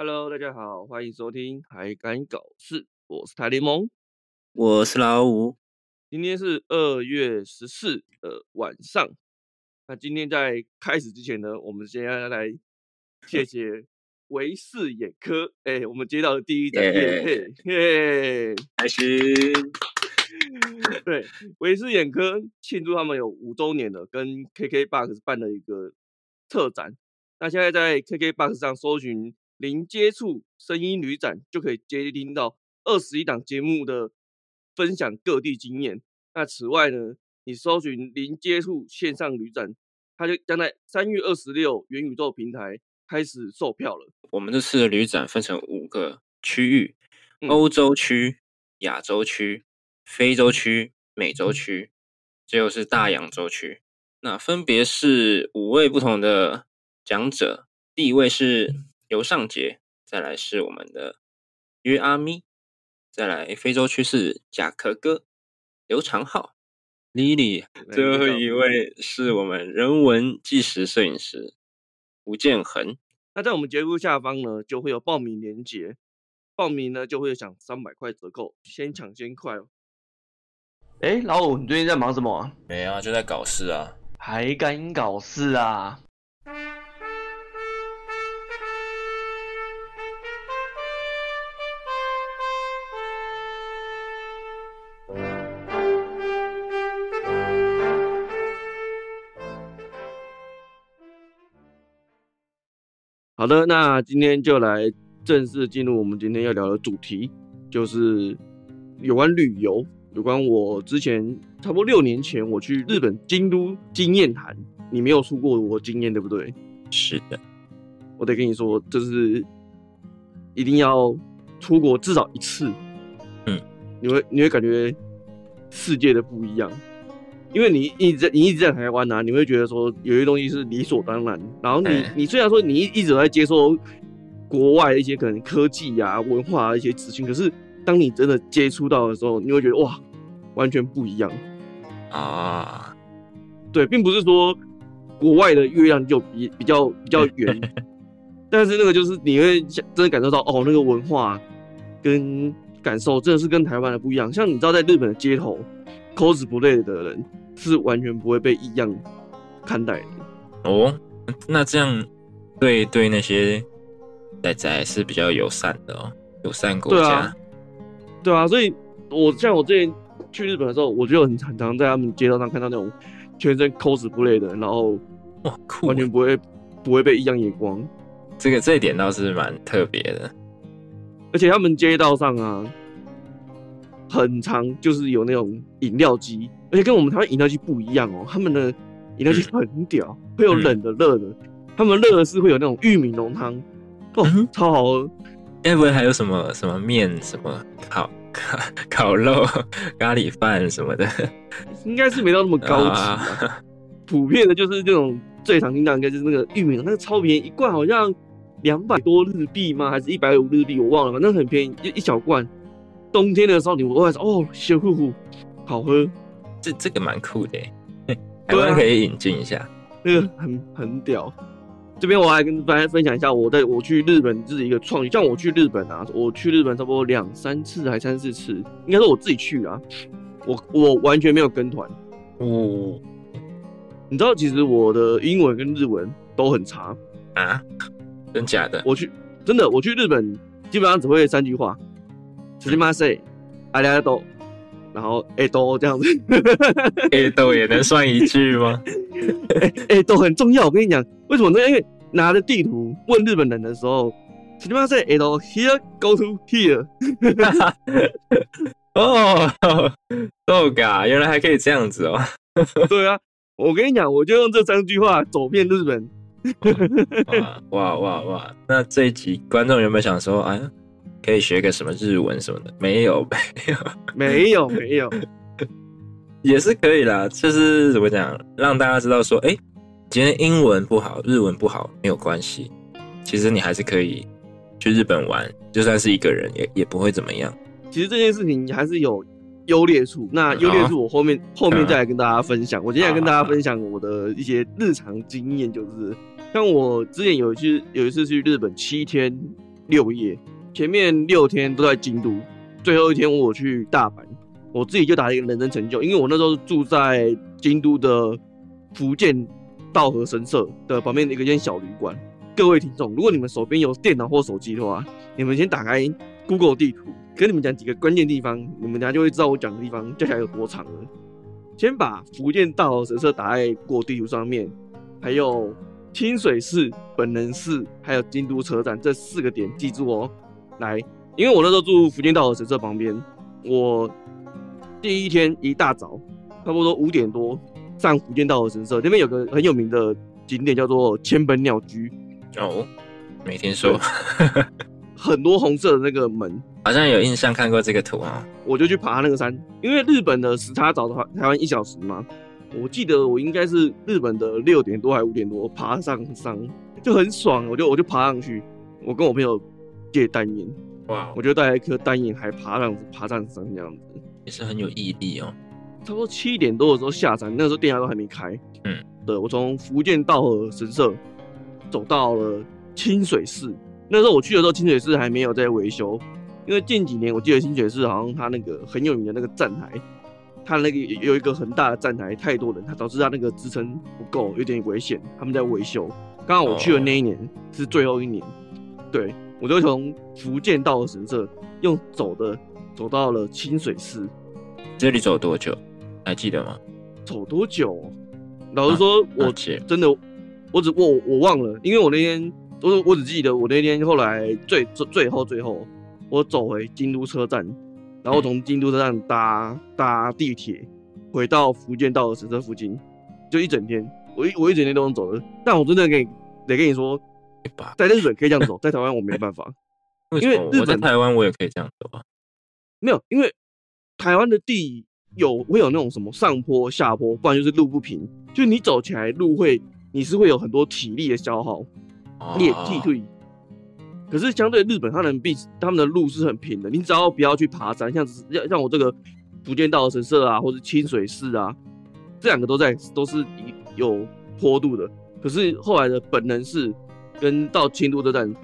Hello，大家好，欢迎收听《还敢搞事》，我是台联盟，我是老五。今天是二月十四的晚上。那今天在开始之前呢，我们先要来谢谢维视眼科。哎、欸，我们接到的第一单业配，嘿，开心。对，维视眼科庆祝他们有五周年了，跟 KKBOX 办了一个特展。那现在在 KKBOX 上搜寻。零接触声音旅展就可以接听到二十一档节目的分享各地经验。那此外呢，你搜寻零接触线上旅展，它就将在三月二十六元宇宙平台开始售票了。我们这次的旅展分成五个区域：欧洲区、亚洲区、非洲区、美洲区，最后是大洋洲区。那分别是五位不同的讲者，第一位是。尤尚杰，再来是我们的约阿咪，再来非洲区是甲壳哥、刘长浩、Lily，，最后一位是我们人文纪实摄影师吴建恒。那在我们节目下方呢，就会有报名链接，报名呢就会享三百块折扣，先抢先快哦。哎，老五，你最近在忙什么啊？没啊，就在搞事啊，还敢搞事啊？好的，那今天就来正式进入我们今天要聊的主题，就是有关旅游，有关我之前差不多六年前我去日本京都经验谈。你没有出过我经验，对不对？是的，我得跟你说，就是一定要出国至少一次，嗯，你会你会感觉世界的不一样。因为你一直在你一直在台湾啊，你会觉得说有些东西是理所当然。然后你、欸、你虽然说你一一直在接受国外的一些可能科技啊、文化啊一些资讯，可是当你真的接触到的时候，你会觉得哇，完全不一样啊。对，并不是说国外的月亮就比比较比较圆，但是那个就是你会真的感受到哦，那个文化跟感受真的是跟台湾的不一样。像你知道，在日本的街头。Cosplay 的人是完全不会被异样看待的哦。那这样对对那些仔仔是比较友善的哦，友善国家。对啊，对啊，所以我像我之前去日本的时候，我就很很常在他们街道上看到那种全身 cosplay 的，然后哇，酷，完全不会不会被异样眼光。这个这一点倒是蛮特别的，而且他们街道上啊。很长，就是有那种饮料机，而且跟我们台湾饮料机不一样哦。他们的饮料机很屌，嗯、会有冷的、热的。嗯、他们热的是会有那种玉米浓汤，哦，嗯、超好喝。该不会还有什么什么面、什么烤烤烤肉、咖喱饭什么的？应该是没到那么高级。啊、普遍的就是这种最常听到应该就是那个玉米，那个超便宜，一罐好像两百多日币吗？还是一百五日币？我忘了，反正很便宜，就一小罐。冬天的时候，你会说哦，雪呼呼，好喝，这这个蛮酷的，台湾可以引进一下，那个很很屌。这边我还跟大家分享一下，我在我去日本自己一个创意，像我去日本啊，我去日本差不多两三次还三四次，应该是我自己去啊，我我完全没有跟团。哦，你知道其实我的英文跟日文都很差啊？真假的？我去真的，我去日本基本上只会三句话。すみません，ありがとう，然后哎都这样子，哎都也能算一句吗？哎哎都很重要，我跟你讲，为什么呢？因为拿着地图问日本人的时候，すみません，哎都 here go to here，哦，都嘎，原来还可以这样子哦。对啊，我跟你讲，我就用这三句话走遍日本。哇哇哇哇！那这一集观众有没有想说，哎呀？ 可以学个什么日文什么的？没有，没有，没有，没有，也是可以啦。就是怎么讲，让大家知道说，哎、欸，今天英文不好，日文不好没有关系。其实你还是可以去日本玩，就算是一个人也也不会怎么样。其实这件事情还是有优劣处。那优劣处我后面、哦、后面再来跟大家分享。我今天来跟大家分享我的一些日常经验，就是像我之前有一次有一次去日本七天。六夜，前面六天都在京都，最后一天我去大阪，我自己就打了一个人生成就，因为我那时候住在京都的福建道和神社的旁边的一个间小旅馆。各位听众，如果你们手边有电脑或手机的话，你们先打开 Google 地图，跟你们讲几个关键地方，你们等下就会知道我讲的地方接下来有多长了。先把福建道和神社打在 Google 地图上面，还有清水寺、本能寺，还有京都车站这四个点记住哦。来，因为我那时候住福建道和神社旁边，我第一天一大早，差不多五点多上福建道和神社，那边有个很有名的景点叫做千本鸟居。哦，没听说，很多红色的那个门，好像有印象看过这个图啊。我就去爬那个山，因为日本的时差早的话，台湾一小时嘛。我记得我应该是日本的六点多还是五点多爬上山，就很爽。我就我就爬上去，我跟我朋友借单眼，哇，我就带了一颗单眼，还爬上爬上山这样子，也是很有毅力哦。差不多七点多的时候下山，那时候店家都还没开。嗯，对，我从福建道和神社。走到了清水寺，那时候我去的时候，清水寺还没有在维修，因为近几年我记得清水寺好像它那个很有名的那个站台，它那个有一个很大的站台，太多人，它导致它那个支撑不够，有点危险，他们在维修。刚好我去的那一年是最后一年，对，我就从伏见稻荷神社用走的走到了清水寺。这里走多久？还记得吗？走多久？老实说，我真的。我只我我忘了，因为我那天我我只记得我那天后来最最最后最后我走回京都车站，然后从京都车站搭搭地铁回到伏见稻荷神社附近，就一整天，我一我一整天都能走的。但我真的跟你得跟你说，在日本可以这样走，在台湾我没办法，因为日本在台湾我也可以这样走啊。没有，因为台湾的地有会有那种什么上坡下坡，不然就是路不平，就你走起来路会。你是会有很多体力的消耗，你也踢退。可是相对日本，他们必他们的路是很平的，你只要不要去爬山，像像像我这个伏见稻荷神社啊，或者清水寺啊，这两个都在都是有坡度的。可是后来的本能寺跟到京都车站，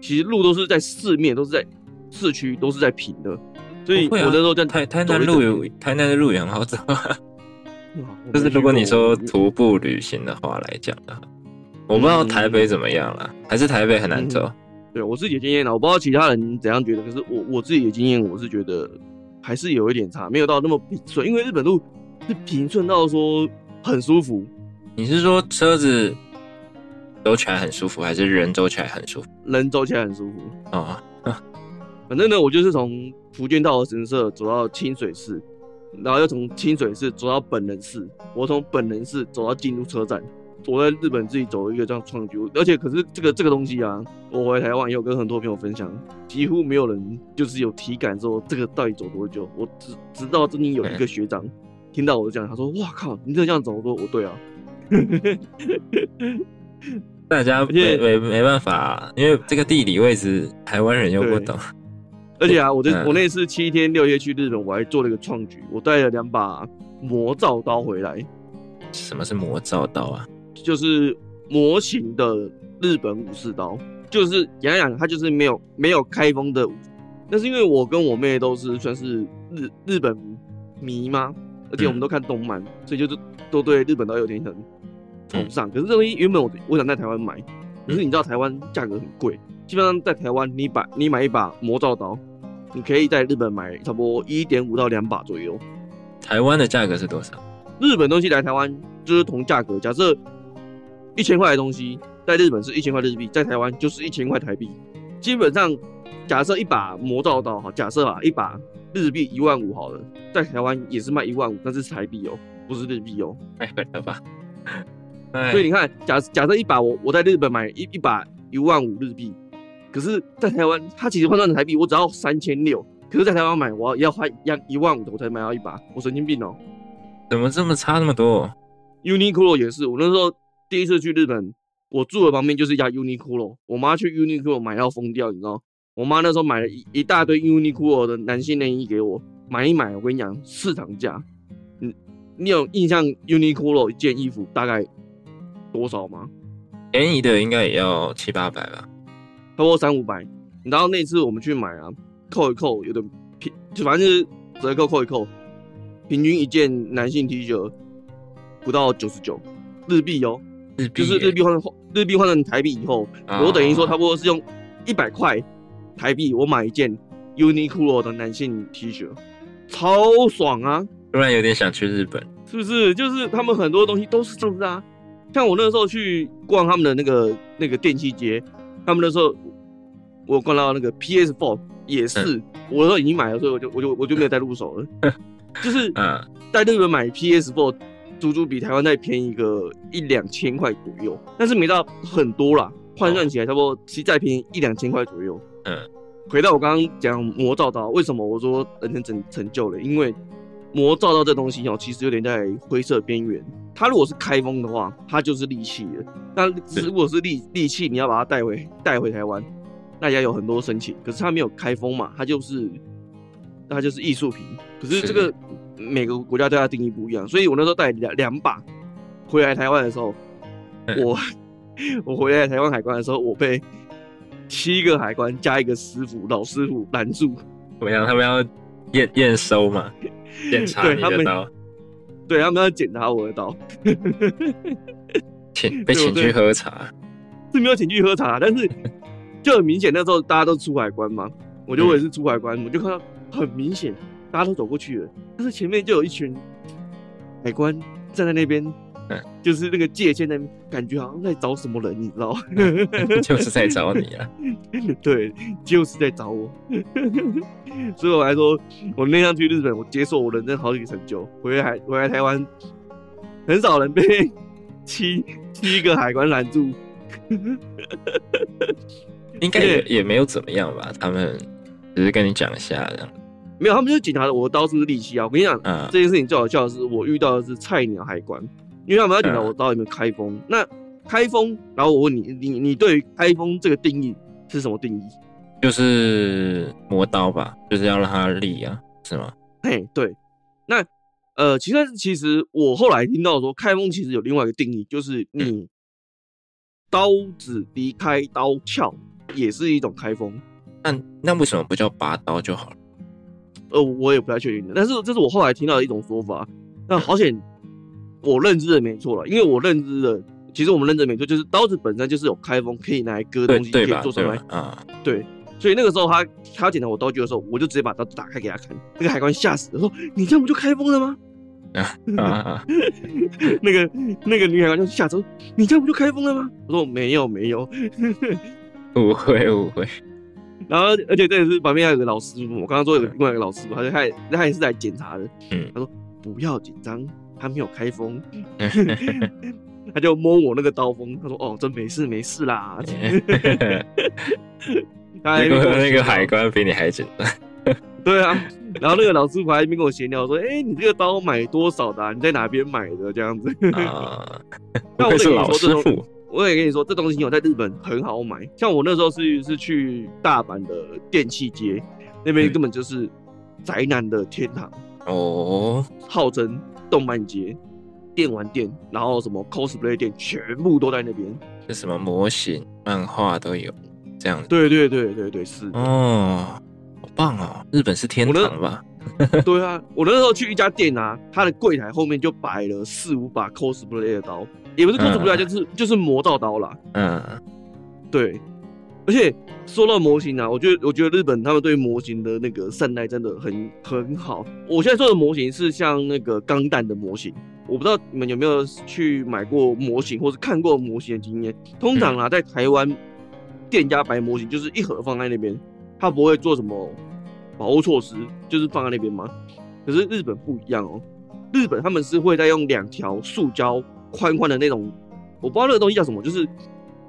其实路都是在四面都是在市区都是在平的，所以我那时候在台台南路有台南的路也很好走。就是如果你说徒步旅行的话来讲的话，我不知道台北怎么样了，嗯，还是台北很难走。嗯、对我自己的经验呢，我不知道其他人怎样觉得，可是我我自己的经验，我是觉得还是有一点差，没有到那么平顺。因为日本路是平顺到说很舒服。你是说车子走起来很舒服，还是人走起来很舒服？人走起来很舒服啊。哦、反正呢，我就是从福建道和神社走到清水寺。然后又从清水寺走到本能寺，我从本能寺走到京都车站，我在日本自己走一个这样创举，而且可是这个这个东西啊，我回台湾也有跟很多朋友分享，几乎没有人就是有体感说这个到底走多久。我直直到这里有一个学长听到我这样，他说：“哇靠，你这这样走多？”我对啊，大家没没没办法啊，因为这个地理位置台湾人又不懂。而且啊，我这我那次七天六夜去日本，我还做了一个创举，我带了两把魔造刀回来。什么是魔造刀啊？就是模型的日本武士刀，就是讲讲它就是没有没有开封的。那是因为我跟我妹都是算是日日本迷吗？而且我们都看动漫，嗯、所以就是都对日本刀有点很崇尚。可是这东西原本我我想在台湾买，可是你知道台湾价格很贵，基本上在台湾你把你买一把魔造刀。你可以在日本买差不多一点五到两把左右。台湾的价格是多少？日本东西来台湾就是同价格。假设一千块的东西在日本是一千块日币，在台湾就是一千块台币。基本上，假设一把魔造刀哈，假设啊一把日币一万五好了，在台湾也是卖一万五，但是台币哦，不是日币哦。太狠了吧！所以你看，假假设一把我我在日本买一一把一万五日币。可是，在台湾，它其实换算成台币，我只要三千六。可是，在台湾买，我要花一一万五的，我才买到一把。我神经病哦、喔！怎么这么差那么多？Uniqlo 也是，我那时候第一次去日本，我住的旁边就是一家 Uniqlo。我妈去 Uniqlo 买到疯掉，你知道？我妈那时候买了一一大堆 Uniqlo 的男性内衣给我，买一买，我跟你讲，市场价。你你有印象 Uniqlo 一件衣服大概多少吗？便宜的应该也要七八百吧。差不多三五百，然后那次我们去买啊，扣一扣有点平，就反正就是折扣扣一扣，平均一件男性 T 恤不到九十九日币哦，日币就是日币换成日币换成台币以后，哦我等于说差不多是用一百块台币我买一件 Uniqlo 的男性 T 恤，超爽啊！突然有点想去日本。是不是？就是他们很多东西都是这样子啊。像我那时候去逛他们的那个那个电器街，他们那时候我逛到那个 PS4 也是，嗯、我都已经买了，所以我就我就我就没有再入手了。就是嗯，在日本买 PS4，足足比台湾再便宜个一两千块左右，但是没到很多啦，换算起来差不多，其实再便宜一两千块左右。嗯，回到我刚刚讲魔造刀，为什么我说人生成成就了？因为魔造到这东西哦，其实有点在灰色边缘。它如果是开封的话，它就是利器了。那如果是利利器，你要把它带回带回台湾，大家有很多申请。可是它没有开封嘛，它就是它就是艺术品。可是这个每个国家对它定义不一样，所以我那时候带两两把回来台湾的时候，我 我回来台湾海关的时候，我被七个海关加一个师傅老师傅拦住。怎么样？他们要验验收嘛？检查你的刀，对，他们要检查我的刀，请 被请去喝茶，是没有请去喝茶，但是就很明显，那时候大家都出海关嘛，我觉得我也是出海关，嗯、我就看到很明显，大家都走过去了，但是前面就有一群海关站在那边，嗯、就是那个界限那边，感觉好像在找什么人，你知道吗？就是在找你啊，对，就是在找我。所以我来说，我那趟去日本，我接受我人生好几个成就。回来回来台湾，很少人被七七个海关拦住，应该也也没有怎么样吧？他们只是跟你讲一下这样。没有，他们就检查我的刀是利器啊。我跟你讲，嗯、这件事情最好笑的是，我遇到的是菜鸟海关，因为他们要检查我的刀有没有开封。嗯、那开封，然后我问你，你你对于开封这个定义是什么定义？就是磨刀吧，就是要让它利啊，是吗？嘿，对。那呃，其实其实我后来听到说，开封其实有另外一个定义，就是你刀子离开刀鞘也是一种开封。那那为什么不叫拔刀就好了？呃，我也不太确定，但是这是我后来听到的一种说法。那好险，我认知的没错了，因为我认知的，其实我们认知的没错，就是刀子本身就是有开封，可以拿来割东西，可以做什么啊？对。所以那个时候他他要检查我刀具的时候，我就直接把刀打开给他看。那个海关吓死了，说：“你这样不就开封了吗？”啊 啊！那个那个女海关就吓走，你这样不就开封了吗？我说：“没有没有，误 会误会。”然后而且这也是旁边还有个老师傅，我刚刚说有另外一个老师傅，他他他也是来检查的。嗯，他说：“不要紧张，他没有开封。”他就摸我那个刀锋，他说：“哦，真没事没事啦。”那个那个海关比你还简单，对啊。然后那个老师傅还一边跟我闲聊说：“哎、欸，你这个刀买多少的、啊？你在哪边买的？这样子。”啊，那我跟你说，这种我也跟你说，这东西我在日本很好买。像我那时候是是去大阪的电器街，那边根本就是宅男的天堂哦，号称动漫节、电玩店，然后什么 cosplay 店，全部都在那边。就什么模型、漫画都有。这样子，对对对对对，是哦，好棒哦！日本是天堂吧？对啊，我那时候去一家店啊，它的柜台后面就摆了四五把 cosplay 的刀，也不是 cosplay，就是就是魔道刀啦。嗯，对。而且说到模型啊，我觉得我觉得日本他们对模型的那个善待真的很很好。我现在说的模型是像那个钢弹的模型，我不知道你们有没有去买过模型或是看过模型的经验。通常啊，在台湾。店家摆模型就是一盒放在那边，他不会做什么保护措施，就是放在那边嘛？可是日本不一样哦，日本他们是会在用两条塑胶宽宽的那种，我不知道那个东西叫什么，就是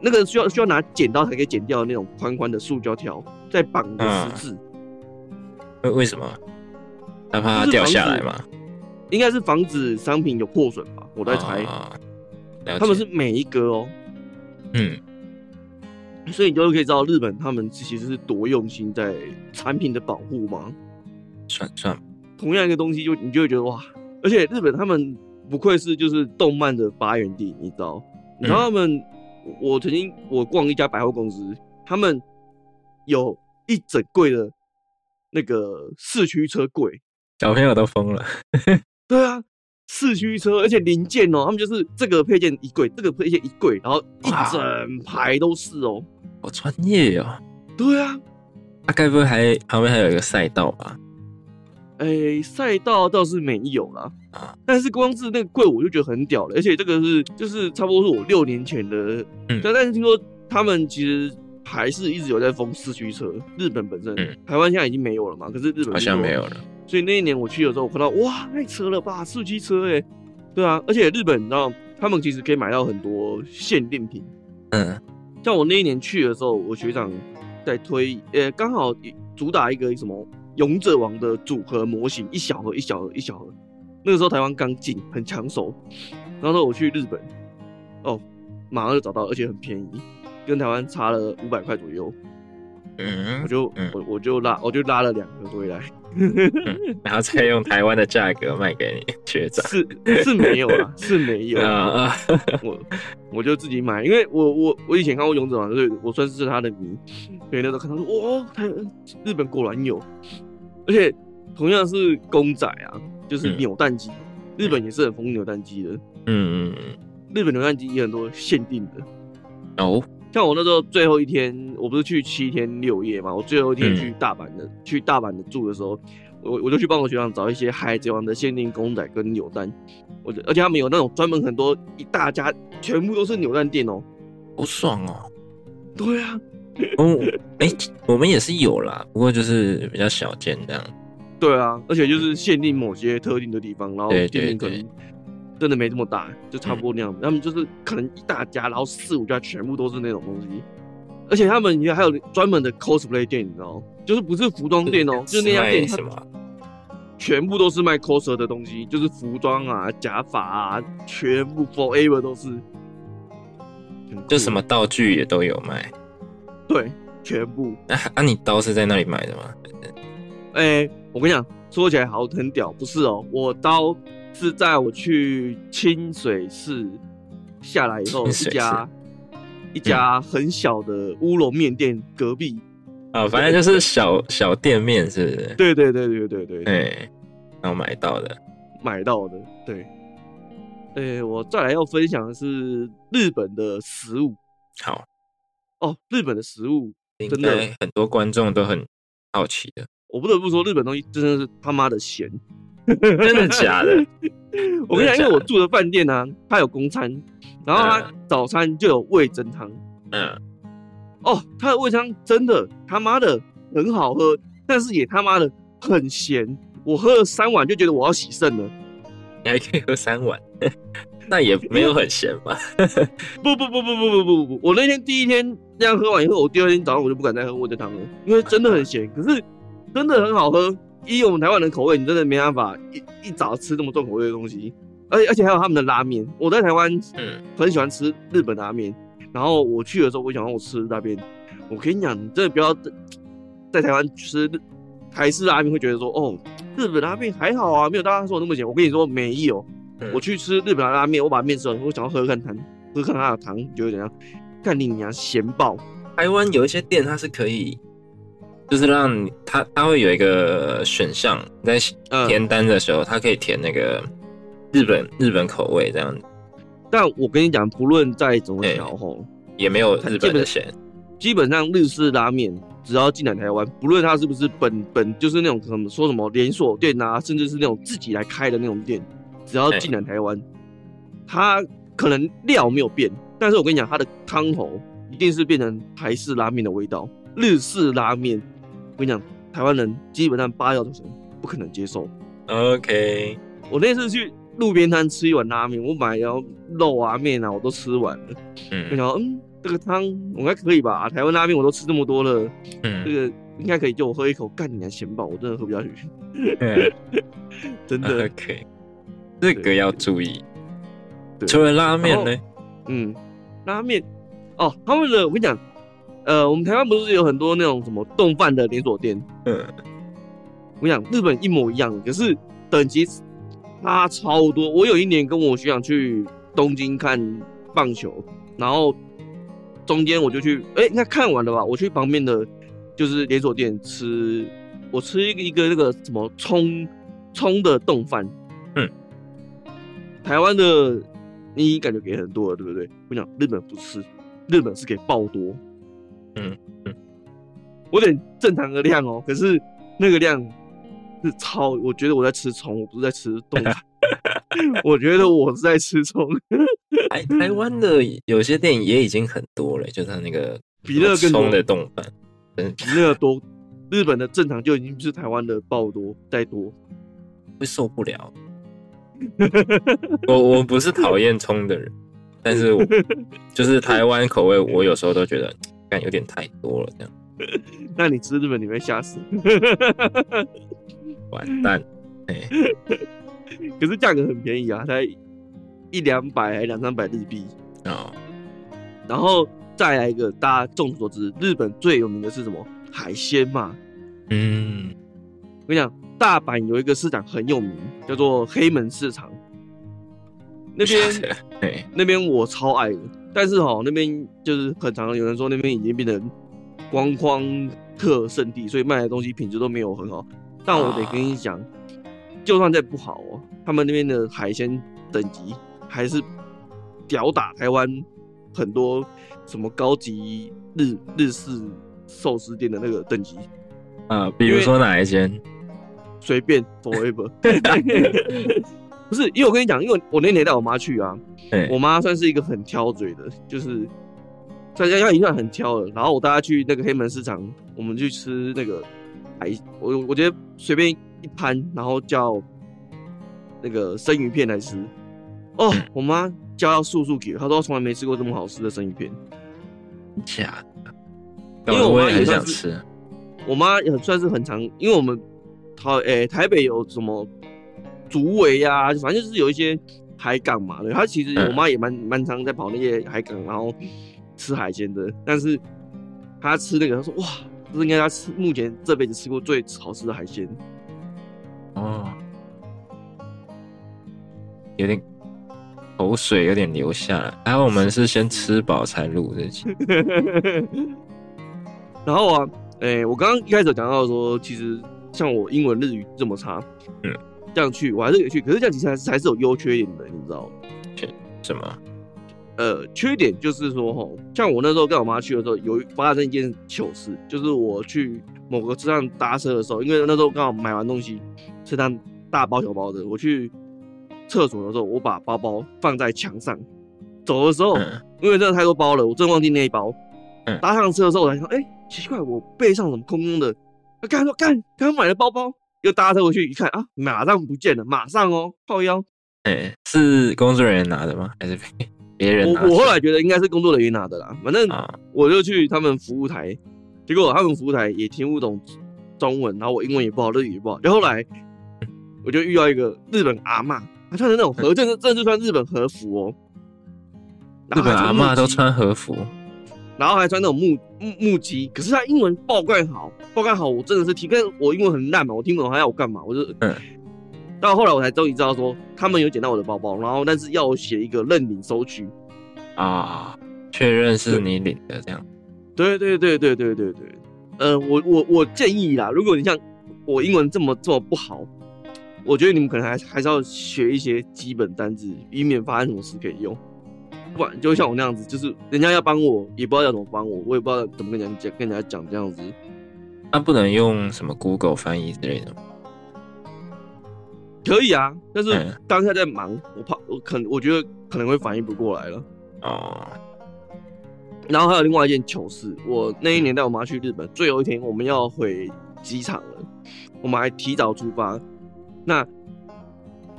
那个需要需要拿剪刀才可以剪掉的那种宽宽的塑胶条，再绑个十字。为、嗯、为什么？害怕它掉下来吗？应该是防止商品有破损吧，我在猜。啊、他们是每一格哦，嗯。所以你就可以知道日本他们其实是多用心在产品的保护吗？算算，同样一个东西就你就会觉得哇，而且日本他们不愧是就是动漫的发源地，你知道？然后他们，我曾经我逛一家百货公司，他们有一整柜的那个四驱车柜，小朋友都疯了。对啊，四驱车，而且零件哦，他们就是这个配件一柜，这个配件一柜，然后一整排都是哦，好专业哦。对啊，他该不会还旁边还有一个赛道吧？哎、欸，赛道倒是没有啦，但是光是那个贵我就觉得很屌了，而且这个是就是差不多是我六年前的，嗯，但是听说他们其实还是一直有在封四驱车，日本本身，嗯、台湾现在已经没有了嘛，可是日本好像没有了，所以那一年我去的时候，我看到哇，太扯了吧，四驱车哎，对啊，而且日本你知道，他们其实可以买到很多限定品，嗯，像我那一年去的时候，我学长在推，呃、欸，刚好主打一个什么。勇者王的组合模型，一小盒一小盒一小盒，那个时候台湾刚进，很抢手。然后说我去日本，哦，马上就找到，而且很便宜，跟台湾差了五百块左右。嗯，我就、嗯、我我就拉我就拉了两个回来、嗯，然后再用台湾的价格卖给你学长。是是没有啊，是没有啊。我我就自己买，因为我我我以前看过勇者王，所以我算是他的迷。所以那时候看到说，哇，台日本果然有，而且同样是公仔啊，就是扭蛋机、嗯，日本也是很疯扭蛋机的。嗯嗯嗯，日本扭蛋机也很多限定的。哦。像我那时候最后一天，我不是去七天六夜嘛？我最后一天去大阪的、嗯，去大阪的住的时候，我我就去帮我学长找一些海贼王的限定公仔跟扭蛋。我而且他们有那种专门很多一大家全部都是扭蛋店哦、喔，好爽哦、喔。对啊，哦，哎、欸，我们也是有啦，不过就是比较小件这样。对啊，而且就是限定某些特定的地方，然后店面可能。真的没这么大，就差不多那样子。他们就是可能一大家，然后四五家全部都是那种东西，而且他们也还有专门的 cosplay 店，你知道吗？就是不是服装店哦，就是那家店，它全部都是卖 cos 的东西，就是服装啊、假发啊，全部 forever 都是。就什么道具也都有卖。对，全部。那、你刀是在那里买的吗？哎、欸，我跟你讲，说起来好很屌，不是哦，我刀。是在我去清水市下来以后，一家一家很小的乌龙面店隔壁啊、反正就是小小店面，是不是？对对对对对对，哎，然后买到的，买到的，对。哎，我再来要分享的是日本的食物。好，哦，日本的食物真的很多观众都很好奇的。我不得不说，日本东西真的是他妈的咸。真的假的？我跟你讲，因为我住的饭店呢、啊，它有公餐，然后它早餐就有味噌汤。嗯，哦，它的味噌真的他妈的很好喝，但是也他妈的很咸。我喝了三碗就觉得我要洗肾了。你还可以喝三碗？那也没有很咸吧？不不不不不不不不，我那天第一天这样喝完以后，我第二天早上我就不敢再喝味噌汤了，因为真的很咸，可是真的很好喝。以我们台湾人口味，你真的没办法一一早吃这么重口味的东西，而且而且还有他们的拉面。我在台湾，嗯，很喜欢吃日本拉面。然后我去的时候，我想让我吃拉面。我跟你讲，你真的不要在台湾吃台式拉面，会觉得说，哦，日本拉面还好啊，没有大家说的那么咸。我跟你说，没有。我去吃日本拉面，我把面吃完，我想要喝喝看汤，喝看它的汤，你觉得怎样？看你娘咸爆！台湾有一些店，它是可以。就是让他他会有一个选项，在填单的时候，他可以填那个日本日本口味这样子。但我跟你讲，不论再怎么调吼、欸，也没有日本的咸。基本上日式拉面只要进来台湾，不论它是不是本本就是那种什么说什么连锁店啊，甚至是那种自己来开的那种店，只要进来台湾，它可能料没有变，但是我跟你讲，它的汤头一定是变成台式拉面的味道，日式拉面。我跟你讲，台湾人基本上八九成不可能接受。OK，我那次去路边摊吃一碗拉面，我买然后肉啊面啊我都吃完了。嗯，我想说嗯，这个汤我应该可以吧？台湾拉面我都吃这么多了，嗯，这个应该可以，就我喝一口，干你娘咸饱，我真的喝不下去。嗯、真的 OK，这个要注意。除了拉面呢？嗯，拉面哦，他们的我跟你讲。呃，我们台湾不是有很多那种什么冻饭的连锁店？嗯，我跟你讲，日本一模一样，可是等级差超多。我有一年跟我学长去东京看棒球，然后中间我就去，哎、欸，应该看完了吧？我去旁边的就是连锁店吃，我吃一个一个那个什么葱葱的冻饭，嗯，台湾的你感觉给很多了，对不对？我想日本不吃，日本是给爆多，嗯嗯，我点正常的量哦，可是那个量是超，我觉得我在吃葱，我不是在吃丼饭，我觉得我是在吃葱。台台湾的有些电影也已经很多了，就是那个比那个更多的丼饭，比那个多。日本的正常就已经不是台湾的爆多再多，会受不了。我我不是讨厌葱的人，但是我就是台湾口味，我有时候都觉得感有点太多了这样。那你吃日本你会吓死，完蛋。欸、可是价格很便宜啊，才一两百还两三百日币啊。然后再来一个，大家众所周知，日本最有名的是什么？海鲜嘛。嗯，我跟你讲，大阪有一个市场很有名，叫做黑门市场。那边，那边我超爱的。但是哈，那边就是很常有人说那边已经变成观光客圣地，所以卖的东西品质都没有很好。但我得跟你讲，就算再不好哦，他们那边的海鲜等级还是屌打台湾很多什么高级日日式寿司店的那个等级。啊，比如说哪一间？随便，forever。不是，因为我跟你讲，因为我那年带我妈去啊，欸、我妈算是一个很挑嘴的，就是在家已经算很挑了。然后我带她去那个黑门市场，我们去吃那个海，我我觉得随便一盘，然后叫那个生鱼片来吃。哦，嗯、我妈叫要素素给，她说她从来没吃过这么好吃的生鱼片。假的，因为我妈也很想吃。我妈也算是很常，因为我们台诶、欸、台北有什么竹围呀，反正就是有一些海港嘛。对，她其实我妈也蛮蛮常在跑那些海港，然后吃海鲜的。但是她吃那个，她说哇，这是应该她吃目前这辈子吃过最好吃的海鲜。哦，有点口水有点流下来。然后我们是先吃饱才录这期。然后啊。哎、欸，我刚刚一开始讲到说，其实像我英文日语这么差，嗯，这样去我还是可以去，可是这样其实还是还是有优缺点的，你知道吗？什么？呃，缺点就是说，哈，像我那时候跟我妈去的时候，有发生一件糗事，就是我去某个车站搭车的时候，因为那时候刚好买完东西，是当大包小包的，我去厕所的时候，我把包包放在墙上，走的时候，嗯、因为真的太多包了，我真忘记那一包，嗯，搭上车的时候，我才想，哎、欸。奇怪，我背上怎么空空的？啊刚说干，刚刚买的包包又搭车回去一看啊，马上不见了，马上哦，靠腰。哎、欸，是工作人员拿的吗？还是别人？我我后来觉得应该是工作人员拿的啦。反正我就去他们服务台，结果他们服务台也听不懂中文，然后我英文也不好，日语也不好。然后后来我就遇到一个日本阿嬷，她穿的那种和正，正是穿日本和服哦。日本阿嬷都穿和服。然后还穿那种木木木屐，可是他英文爆干好，爆干好，我真的是听，但是我英文很烂嘛，我听不懂他要我干嘛，我就嗯。到后来我才终于知道说，他们有捡到我的包包，然后但是要我写一个认领收据啊，确认是你领的这样。对对对对对对对，呃，我我我建议啦，如果你像我英文这么这么不好，我觉得你们可能还还是要学一些基本单字，以免发生什么事可以用。不然就像我那样子，就是人家要帮我，也不知道要怎么帮我，我也不知道怎么跟人家讲，跟人家讲这样子。那不能用什么 Google 翻译之类的吗？可以啊，但是当下在忙，嗯、我怕我可能我觉得可能会反应不过来了。哦。然后还有另外一件糗事，我那一年带我妈去日本，最后一天我们要回机场了，我们还提早出发。那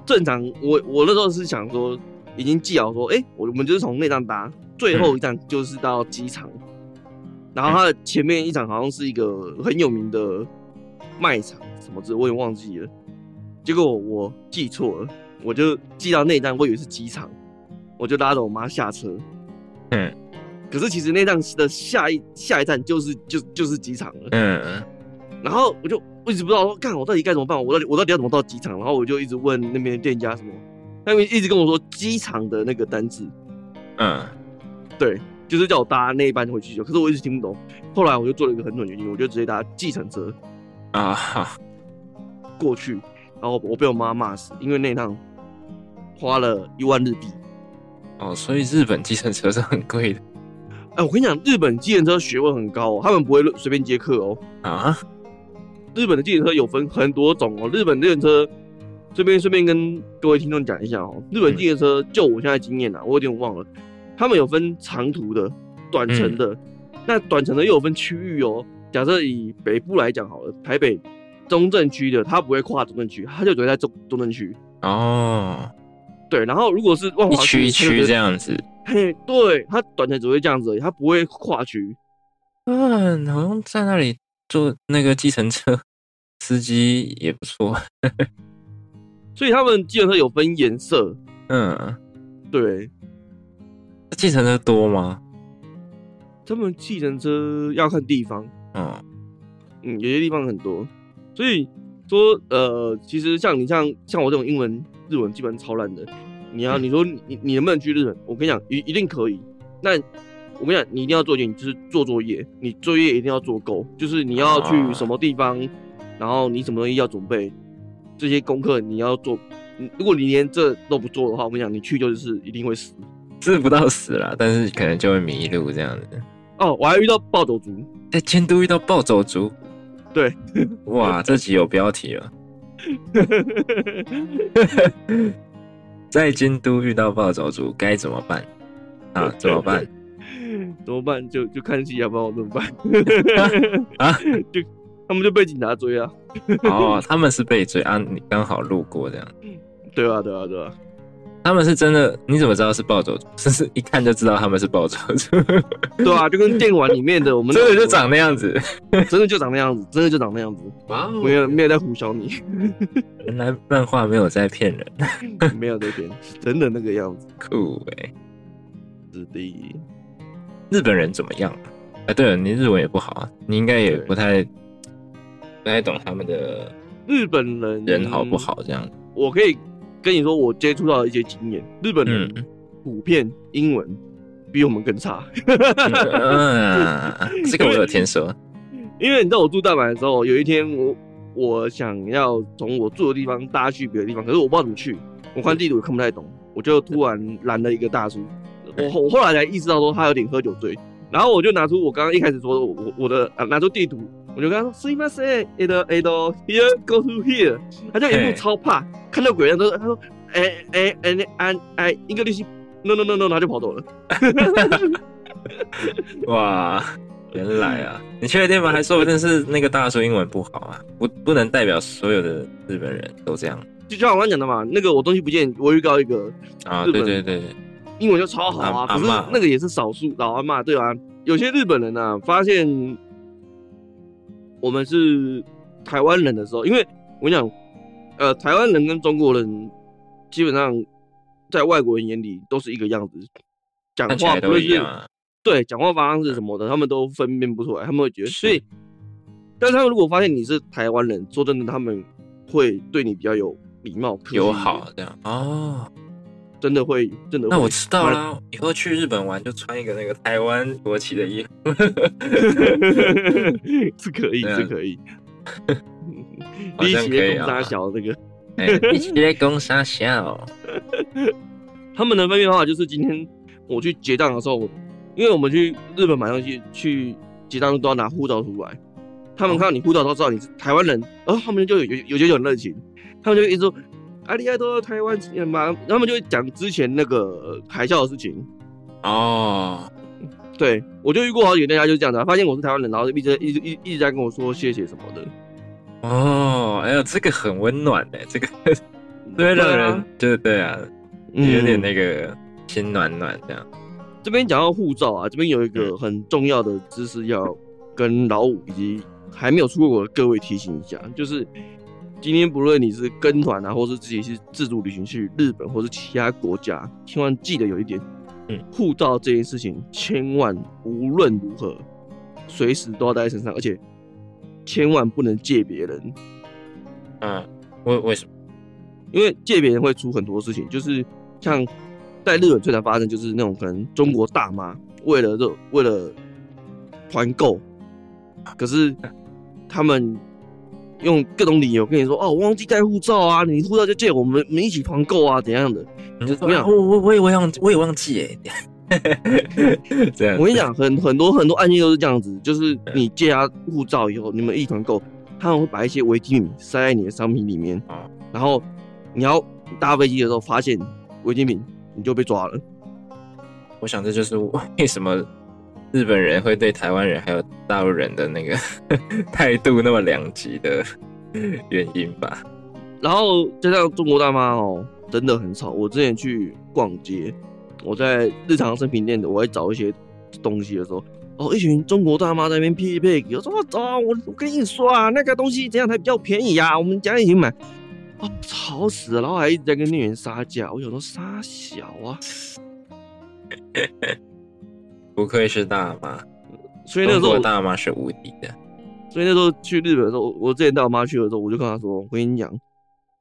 正常，我我那时候是想说。已经记好说，哎、欸，我们就是从那站搭，最后一站就是到机场，嗯、然后它的前面一场好像是一个很有名的卖场，什么字我也忘记了。结果我记错了，我就记到那站，我以为是机场，我就拉着我妈下车。嗯，可是其实那站的下一下一站就是就就是机场了。嗯，然后我就我一直不知道说，干我到底该怎么办？我到底我到底要怎么到机场？然后我就一直问那边的店家什么。他们一直跟我说机场的那个单字，嗯，对，就是叫我搭那一班回去，可是我一直听不懂。后来我就做了一个很蠢决定，我就直接搭计程车啊过去，然后我被我妈骂死，因为那趟花了一万日币。哦，所以日本计程车是很贵的。哎，我跟你讲，日本计程车学问很高哦，他们不会随便接客哦。啊？日本的计程车有分很多种哦。日本计程车，这边顺便跟各位听众讲一下哦。日本计程车，就我现在经验啊，我有点忘了，他们有分长途的、短程的。嗯、那短程的又有分区域哦。假设以北部来讲好了，台北中正区的，它不会跨中正区，它就只会在中中正区。哦。对，然后如果是万华区，一区这样子。嘿，对，它短程只会这样子而已，他不会跨区。嗯，好像在那里坐那个计程车司机也不错。所以他们计程车有分颜色。嗯，对。计程车多吗？他们计程车要看地方。嗯嗯，有些地方很多。所以说，呃，其实像你像像我这种英文。日文基本上超烂的，你要你说你你能不能去日本？我跟你讲，一一定可以。那我跟你讲，你一定要做一件，就是做作业，你作业一定要做够，就是你要去什么地方，然后你什么东西要准备，这些功课你要做。如果你连这都不做的话，我跟你讲，你去就是一定会死，是不到死啦，但是可能就会迷路这样子。哦，我还遇到暴走族，在京都遇到暴走族，对，哇，这集有标题了。在京都遇到暴走族该怎么办？啊，怎么办？怎么办？就就看戏要不然我怎么办？啊，就他们就被警察追啊！哦，他们是被追啊，你刚好路过这样。对啊，对啊，对啊。他们是真的？你怎么知道是暴走族？是是一看就知道他们是暴走族。对啊，就跟电玩里面的我们 真的就长那样子，真的就长那样子，真的就长那样子。啊，没有没有在胡笑你。原来漫画没有在骗人，没有在骗，真的那个样子。酷哎、欸，是的。日本人怎么样？哎，对了，你日文也不好啊，你应该也不太不太懂他们的日本人人好不好这样。我可以。跟你说，我接触到的一些经验，日本人普遍英文比我们更差。嗯，这个我有听说。因为你知道我住大阪的时候，有一天我我想要从我住的地方搭去别的地方，可是我不知道怎么去，我看地图也看不太懂，我就突然拦了一个大叔。我我后来才意识到说他有点喝酒醉，然后我就拿出我刚刚一开始说的我我的啊，拿出地图。我就跟他说：“すいません，it it here go to here。”他就一副超怕，Hey. 看到鬼人都他说：“哎哎哎哎哎，一个律师，no no no no，他就跑走了。 ”哇，原来啊，你确定吗？还说不定是那个大叔英文不好啊，不不能代表所有的日本人都这样。就像我刚刚讲的嘛，那个我东西不见，我遇到一个啊，对对对，英文就超好啊，可是那个也是少数老阿嬷，对啊，有些日本人啊，发现。 我们是台湾人的时候，因为我跟你讲，呃，台湾人跟中国人基本上在外国人眼里都是一个样子，讲话不会是，对，讲话方式什么的，他们都分辨不出来，他们会觉得，所以，但是他们如果发现你是台湾人，说真的，他们会对你比较有礼貌、友好这样。哦。真的会，真的会。那我知道了，以后去日本玩就穿一个那个台湾国旗的衣服，是可以，是可以。好像可以啊。大小这个，一起来攻沙小。他们的分辨方法就是，今天我去结账的时候，因为我们去日本买东西，去结账都要拿护照出来。他们看到你护照都知道你是台湾人，然后他们就有有有些有热情，他们就一直说。阿里亚多台湾人嘛，他们就会讲之前那个海啸的事情。哦，对，我就遇过好几个大家就是这样的，发现我是台湾人，然后就一直一直一一直在跟我说谢谢什么的。哦，哎呀，这个很温暖哎，这个对让人对对啊，有点那个心暖暖这样。嗯、这边讲到护照啊，这边有一个很重要的知识要跟老五以及还没有出过国的各位提醒一下，就是。今天不论你是跟团啊，或是自己是自助旅行去日本或是其他国家，千万记得有一点，嗯，护照这件事情千万无论如何随时都要带在身上，而且千万不能借别人。嗯，为为什么？因为借别人会出很多事情，就是像在日本最常发生就是那种可能中国大妈，为了这为了团购，可是他们用各种理由跟你说：“哦，我忘记带护照啊，你护照就借我们，我们一起团购啊，怎样的？”你就说：“我我我也忘我也忘记哎。”这样，我跟你讲，很很多很多案件都是这样子，就是你借他护照以后，你们一团购，他们会把一些违禁品塞在你的商品里面，然后你要搭飞机的时候发现违禁品，你就被抓了。我想这就是为什么日本人会对台湾人还有大陆人的那个 态度那么两极的原因吧。然后加上中国大妈哦，真的很吵。我之前去逛街。我在日常生品店的，我在找一些东西的时候，哦，一群中国大妈在那边噼里啪啦，我说走，我我跟你说啊，那个东西怎样才比较便宜啊？我们家一起买，啊，吵死了，然后还一直在跟店员杀价，我有时候杀小啊，不愧是大妈，所以那时候大妈是无敌的，所以那时候去日本的时候，我之前带我妈去的时候，我就跟她说，我跟你讲，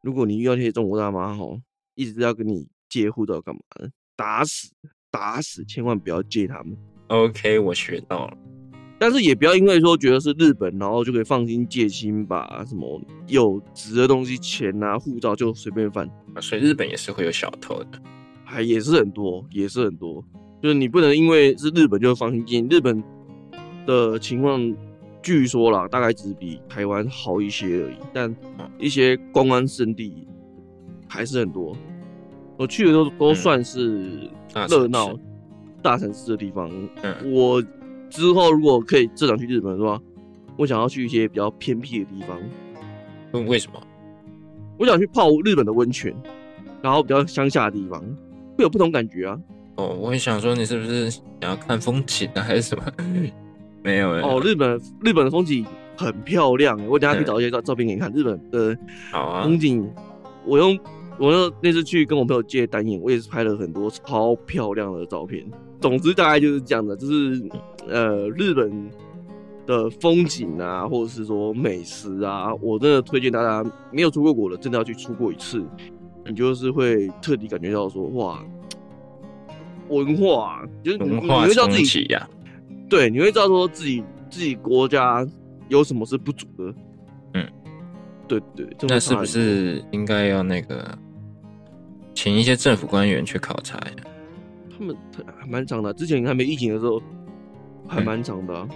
如果你遇到那些中国大妈吼，一直要跟你借护照干嘛的？打死打死，千万不要借他们。OK，我学到了。但是也不要因为说觉得是日本，然后就可以放心借清吧？什么有值的东西，钱啊、护照就随便翻。啊，所以日本也是会有小偷的，还也是很多，也是很多。就是你不能因为是日本就放心进。日本的情况据说啦，大概只比台湾好一些而已。但一些观光胜地还是很多。我去的都都算是热闹大城市的地方。嗯，我之后如果可以正常去日本的话，我想要去一些比较偏僻的地方。嗯，为什么？我想去泡日本的温泉，然后比较乡下的地方会有不同感觉啊。哦，我很想说，你是不是想要看风景啊，还是什么？没有哦，日本日本的风景很漂亮，我等下去找一些照照片给你看。日本的好啊，风景我用。我那那次去跟我朋友借单眼，我也是拍了很多超漂亮的照片。总之大概就是这样的，就是呃日本的风景啊，或者是说美食啊，我真的推荐大家没有出过国的，真的要去出过一次，你就是会彻底感觉到说哇，文化就是你会知道自己呀，对，你会知道说自己自己国家有什么是不足的。嗯对对，那是不是应该要那个请一些政府官员去考察一下？他们还蛮长的，之前还没疫情的时候还蛮长的、啊。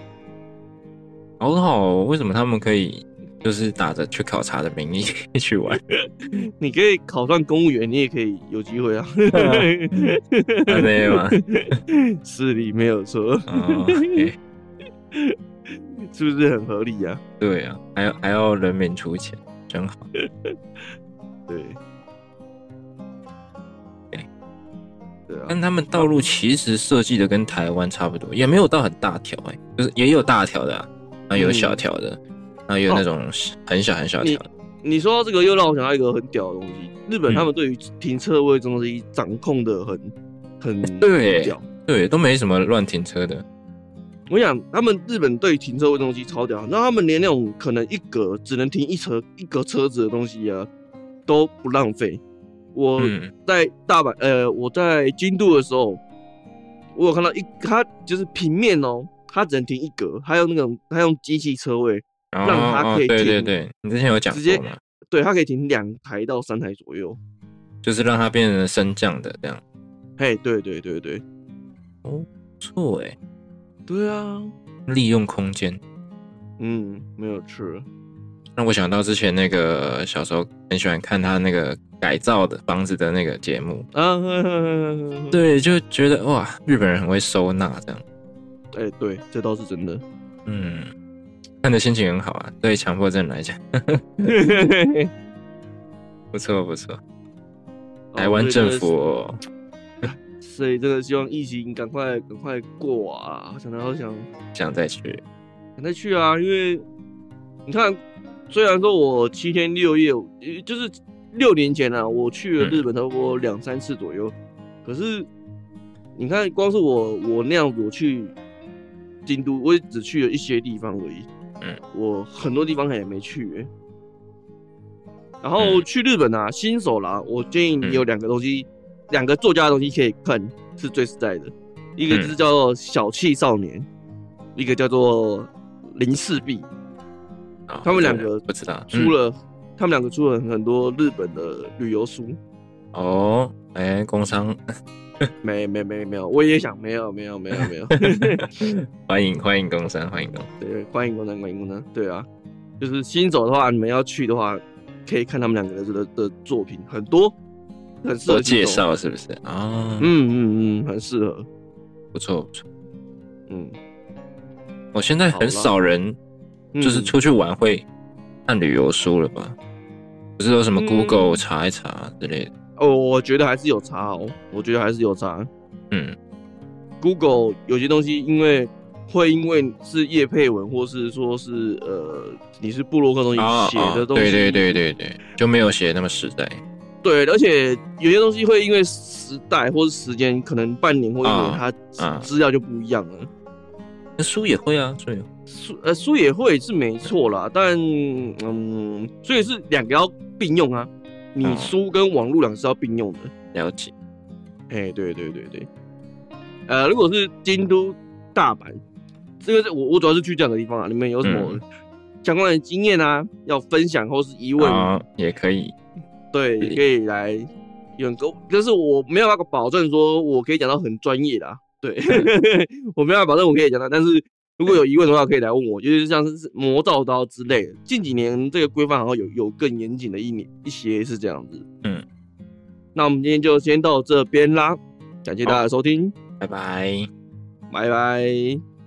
好好，为什么他们可以就是打着去考察的名义 去玩？你可以考上公务员，你也可以有机会啊。没有吗？是你没有错。是不是很合理呀、啊？对啊，还要还要人民出钱，真好。对，对啊。但他们道路其实设计的跟台湾差不多，也没有到很大条哎、欸，就是也有大条的啊，啊有小条的，啊、嗯、有那种很小很小条、哦。你你说到这个，又让我想到一个很屌的东西。日本他们对于停车位这东西掌控的很很对屌，对，都没什么乱停车的。我想，他们日本对停车位东西超屌，那他们连那种可能一格只能停一车一格车子的东西啊，都不浪费。我在大阪，呃，我在京都的时候，我有看到一，它就是平面哦，它只能停一格，还有那种它用机器车位，让它可以停。对对对，你之前有讲？直接，对，它可以停两台到三台左右，就是让它变成升降的这样。嘿，对对对对，哦，不错哎。对啊，利用空间，嗯，没有吃。让我想到之前那个小时候很喜欢看他那个改造的房子的那个节目啊，对，就觉得哇，日本人很会收纳这样。哎、欸，对，这倒是真的。嗯，看的心情很好啊，对强迫症来讲，不错不错。台湾政府、哦。所以真的希望疫情赶快赶快过啊！想到想想再去，想再去啊！因为你看，虽然说我七天六夜，就是六年前啊，我去了日本差不多两三次左右。可是你看，光是我我那样子，我去京都，我也只去了一些地方而已。嗯，我很多地方还也没去、欸。然后去日本啊，新手啦，我建议你有两个东西。两个作家的东西可以看是最实在的，一个就是叫做小气少年，嗯、一个叫做林氏璧。哦、他们两个不知道出了，嗯、他们两个出了很多日本的旅游书。哦，哎、欸，工商。没没没没有，我也想没有没有没有没有。欢迎欢迎工商欢迎工对欢迎工商欢迎工商对啊，就是新手的话，你们要去的话，可以看他们两个的的的作品，很多很适合介绍是不是啊？嗯嗯嗯，很适合，不错不错。嗯，我现在很少人就是出去玩会看旅游书了吧？不是有什么 Google 查一查之类的。哦，我觉得还是有差哦。我觉得还是有差。嗯，Google 有些东西，因为会因为是叶配文，或是说是呃，你是布洛克东西写的东西，对对对对对，就没有写那么实在。对，而且有些东西会因为时代或是时间，可能半年或一年，它资料就不一样了。那书也会啊，书书呃书也会是没错啦，但嗯，所以是两个要并用啊。你书跟网络两个是要并用的，了解。哎，对对对对，呃，如果是京都、大阪，这个是我我主要是去这样的地方啊。你们有什么相关的经验啊？要分享或是疑问，也可以。对，可以来有个，但是我没有那个保证说我可以讲到很专业的啊。对，我没有办法保证我可以讲到，但是。如果有疑问的话，可以来问我，就是像是魔造刀之类的。近几年这个规范好像有有更严谨的一年一些是这样子。嗯，那我们今天就先到这边啦，感谢大家的收听，拜拜，拜拜。